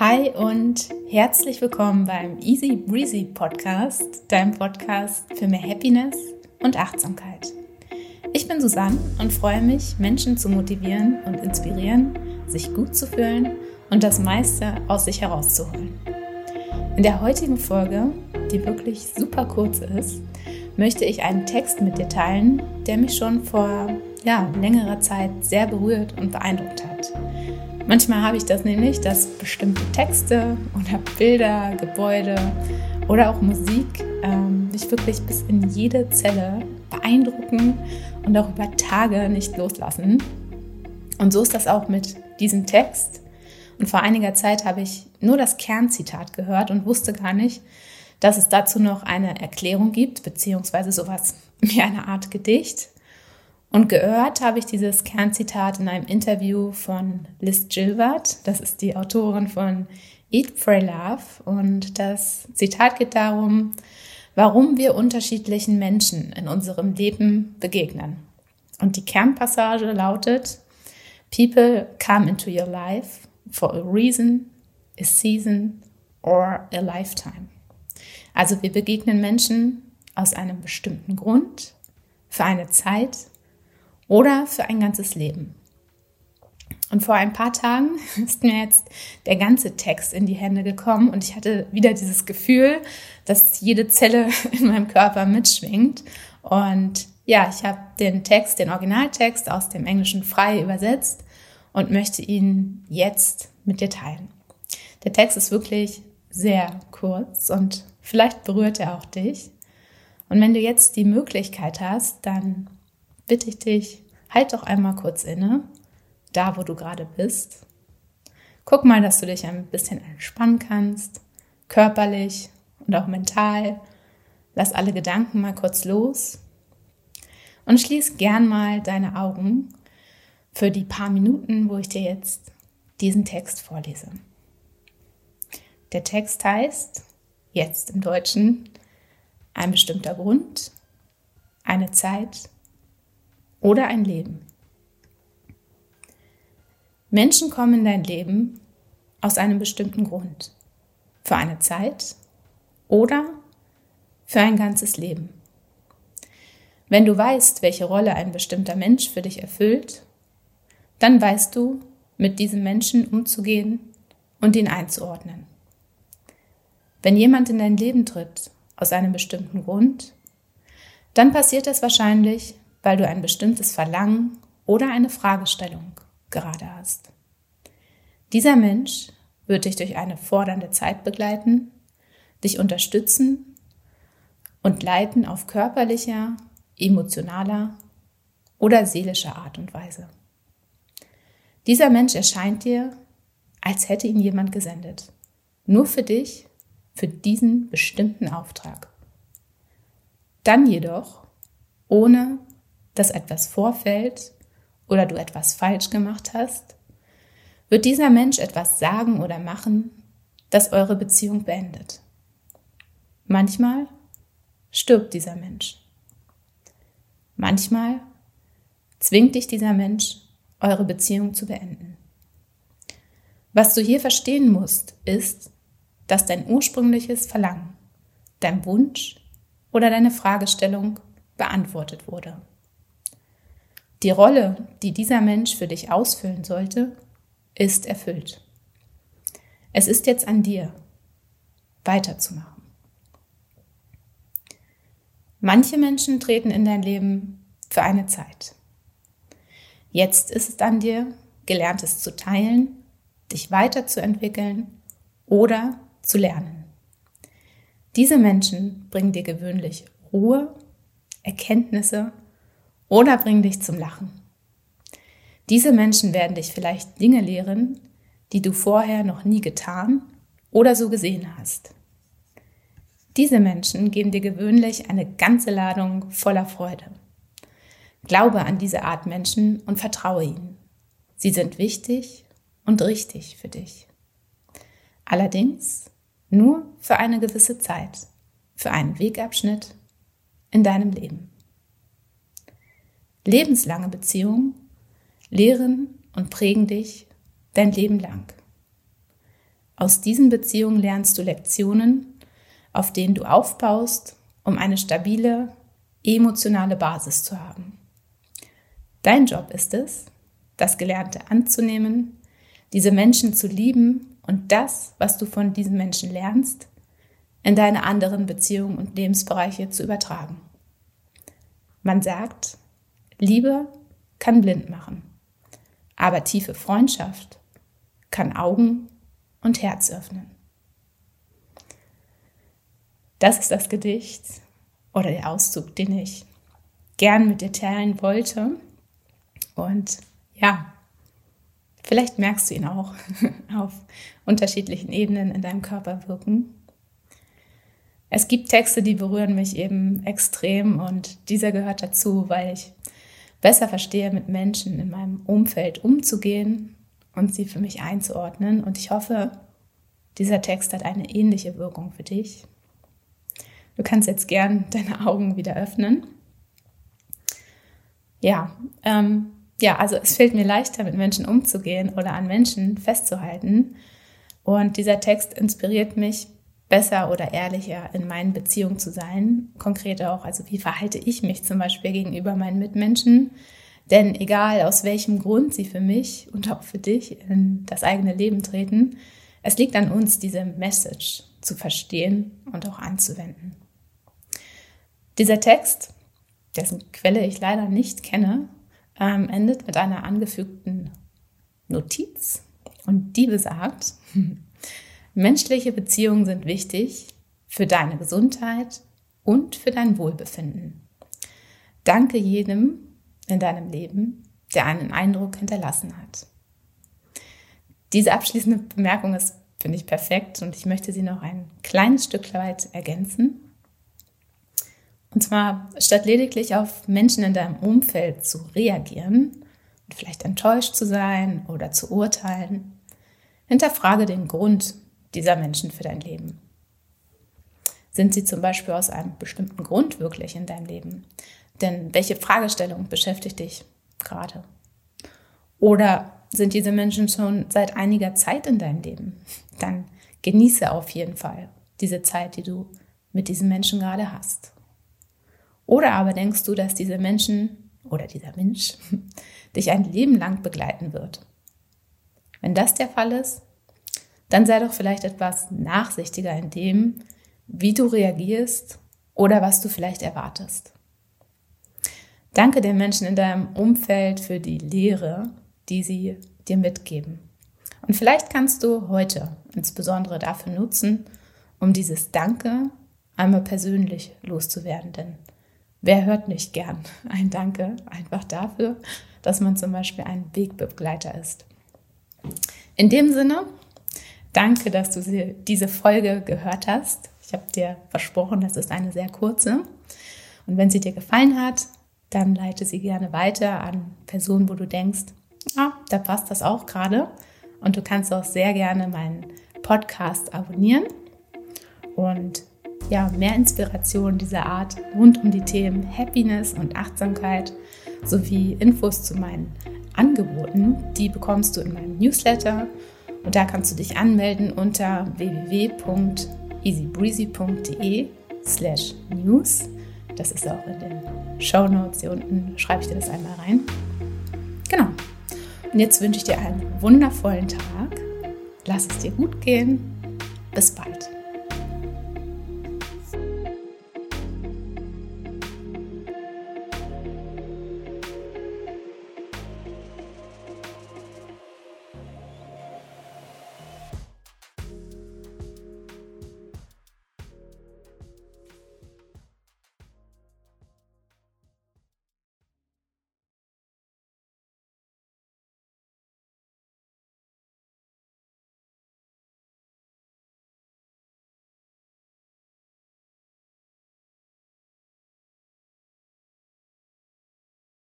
Hi und herzlich willkommen beim Easy Breezy Podcast, deinem Podcast für mehr Happiness und Achtsamkeit. Ich bin Susanne und freue mich, Menschen zu motivieren und inspirieren, sich gut zu fühlen und das meiste aus sich herauszuholen. In der heutigen Folge, die wirklich super kurz ist, möchte ich einen Text mit dir teilen, der mich schon vor ja, längerer Zeit sehr berührt und beeindruckt hat. Manchmal habe ich das nämlich, dass bestimmte Texte oder Bilder, Gebäude oder auch Musik ähm, mich wirklich bis in jede Zelle beeindrucken und auch über Tage nicht loslassen. Und so ist das auch mit diesem Text. Und vor einiger Zeit habe ich nur das Kernzitat gehört und wusste gar nicht, dass es dazu noch eine Erklärung gibt, beziehungsweise sowas wie eine Art Gedicht. Und gehört habe ich dieses Kernzitat in einem Interview von Liz Gilbert. Das ist die Autorin von Eat, Pray, Love. Und das Zitat geht darum, warum wir unterschiedlichen Menschen in unserem Leben begegnen. Und die Kernpassage lautet, People come into your life for a reason, a season or a lifetime. Also wir begegnen Menschen aus einem bestimmten Grund, für eine Zeit oder für ein ganzes Leben. Und vor ein paar Tagen ist mir jetzt der ganze Text in die Hände gekommen und ich hatte wieder dieses Gefühl, dass jede Zelle in meinem Körper mitschwingt. Und ja, ich habe den Text, den Originaltext aus dem Englischen frei übersetzt und möchte ihn jetzt mit dir teilen. Der Text ist wirklich sehr kurz und vielleicht berührt er auch dich. Und wenn du jetzt die Möglichkeit hast, dann bitte ich dich, halt doch einmal kurz inne, da wo du gerade bist. Guck mal, dass du dich ein bisschen entspannen kannst, körperlich und auch mental. Lass alle Gedanken mal kurz los und schließ gern mal deine Augen für die paar Minuten, wo ich dir jetzt diesen Text vorlese. Der Text heißt, jetzt im Deutschen, ein bestimmter Grund, eine Zeit, oder ein Leben. Menschen kommen in dein Leben aus einem bestimmten Grund, für eine Zeit oder für ein ganzes Leben. Wenn du weißt, welche Rolle ein bestimmter Mensch für dich erfüllt, dann weißt du, mit diesem Menschen umzugehen und ihn einzuordnen. Wenn jemand in dein Leben tritt aus einem bestimmten Grund, dann passiert das wahrscheinlich, weil du ein bestimmtes Verlangen oder eine Fragestellung gerade hast. Dieser Mensch wird dich durch eine fordernde Zeit begleiten, dich unterstützen und leiten auf körperlicher, emotionaler oder seelischer Art und Weise. Dieser Mensch erscheint dir, als hätte ihn jemand gesendet. Nur für dich, für diesen bestimmten Auftrag. Dann jedoch ohne dass etwas vorfällt oder du etwas falsch gemacht hast, wird dieser Mensch etwas sagen oder machen, das eure Beziehung beendet. Manchmal stirbt dieser Mensch. Manchmal zwingt dich dieser Mensch, eure Beziehung zu beenden. Was du hier verstehen musst, ist, dass dein ursprüngliches Verlangen, dein Wunsch oder deine Fragestellung beantwortet wurde. Die Rolle, die dieser Mensch für dich ausfüllen sollte, ist erfüllt. Es ist jetzt an dir, weiterzumachen. Manche Menschen treten in dein Leben für eine Zeit. Jetzt ist es an dir, Gelerntes zu teilen, dich weiterzuentwickeln oder zu lernen. Diese Menschen bringen dir gewöhnlich Ruhe, Erkenntnisse oder bringen dich zum Lachen. Diese Menschen werden dich vielleicht Dinge lehren, die du vorher noch nie getan oder so gesehen hast. Diese Menschen geben dir gewöhnlich eine ganze Ladung voller Freude. Glaube an diese Art Menschen und vertraue ihnen. Sie sind wichtig und richtig für dich. Allerdings nur für eine gewisse Zeit, für einen Wegabschnitt in deinem Leben. Lebenslange Beziehungen lehren und prägen dich dein Leben lang. Aus diesen Beziehungen lernst du Lektionen, auf denen du aufbaust, um eine stabile, emotionale Basis zu haben. Dein Job ist es, das Gelernte anzunehmen, diese Menschen zu lieben und das, was du von diesen Menschen lernst, in deine anderen Beziehungen und Lebensbereiche zu übertragen. Man sagt, Liebe kann blind machen, aber tiefe Freundschaft kann Augen und Herz öffnen. Das ist das Gedicht oder der Auszug, den ich gern mit dir teilen wollte. Und ja, vielleicht merkst du ihn auch auf unterschiedlichen Ebenen in deinem Körper wirken. Es gibt Texte, die berühren mich eben extrem und dieser gehört dazu, weil ich besser verstehe, mit Menschen in meinem Umfeld umzugehen und sie für mich einzuordnen. Und ich hoffe, dieser Text hat eine ähnliche Wirkung für dich. Du kannst jetzt gern deine Augen wieder öffnen. Ja, ähm, ja, also es fällt mir leichter, mit Menschen umzugehen oder an Menschen festzuhalten. Und dieser Text inspiriert mich, besser oder ehrlicher in meinen Beziehungen zu sein. Konkret auch, also wie verhalte ich mich zum Beispiel gegenüber meinen Mitmenschen? Denn egal aus welchem Grund sie für mich und auch für dich in das eigene Leben treten, es liegt an uns, diese Message zu verstehen und auch anzuwenden. Dieser Text, dessen Quelle ich leider nicht kenne, ähm, endet mit einer angefügten Notiz und die besagt, menschliche Beziehungen sind wichtig für deine Gesundheit und für dein Wohlbefinden. Danke jedem in deinem Leben, der einen Eindruck hinterlassen hat. Diese abschließende Bemerkung ist, finde ich, perfekt und ich möchte sie noch ein kleines Stück weit ergänzen. Und zwar, statt lediglich auf Menschen in deinem Umfeld zu reagieren und vielleicht enttäuscht zu sein oder zu urteilen, hinterfrage den Grund dieser Menschen für dein Leben. Sind sie zum Beispiel aus einem bestimmten Grund wirklich in deinem Leben? Denn welche Fragestellung beschäftigt dich gerade? Oder sind diese Menschen schon seit einiger Zeit in deinem Leben? Dann genieße auf jeden Fall diese Zeit, die du mit diesen Menschen gerade hast. Oder aber denkst du, dass diese Menschen oder dieser Mensch dich ein Leben lang begleiten wird? Wenn das der Fall ist, dann sei doch vielleicht etwas nachsichtiger in dem, wie du reagierst oder was du vielleicht erwartest. Danke den Menschen in deinem Umfeld für die Lehre, die sie dir mitgeben. Und vielleicht kannst du heute insbesondere dafür nutzen, um dieses Danke einmal persönlich loszuwerden. Denn Wer hört nicht gern ein Danke einfach dafür, dass man zum Beispiel ein Wegbegleiter ist? In dem Sinne, danke, dass du diese Folge gehört hast. Ich habe dir versprochen, das ist eine sehr kurze. Und wenn sie dir gefallen hat, dann leite sie gerne weiter an Personen, wo du denkst, ah, da passt das auch gerade. Und du kannst auch sehr gerne meinen Podcast abonnieren. Und ja, mehr Inspiration dieser Art rund um die Themen Happiness und Achtsamkeit sowie Infos zu meinen Angeboten, die bekommst du in meinem Newsletter und da kannst du dich anmelden unter www.easybreezy.de slash news. Das ist auch in den Show Notes hier unten, schreibe ich dir das einmal rein. Genau. Und jetzt wünsche ich dir einen wundervollen Tag. Lass es dir gut gehen. Bis bald.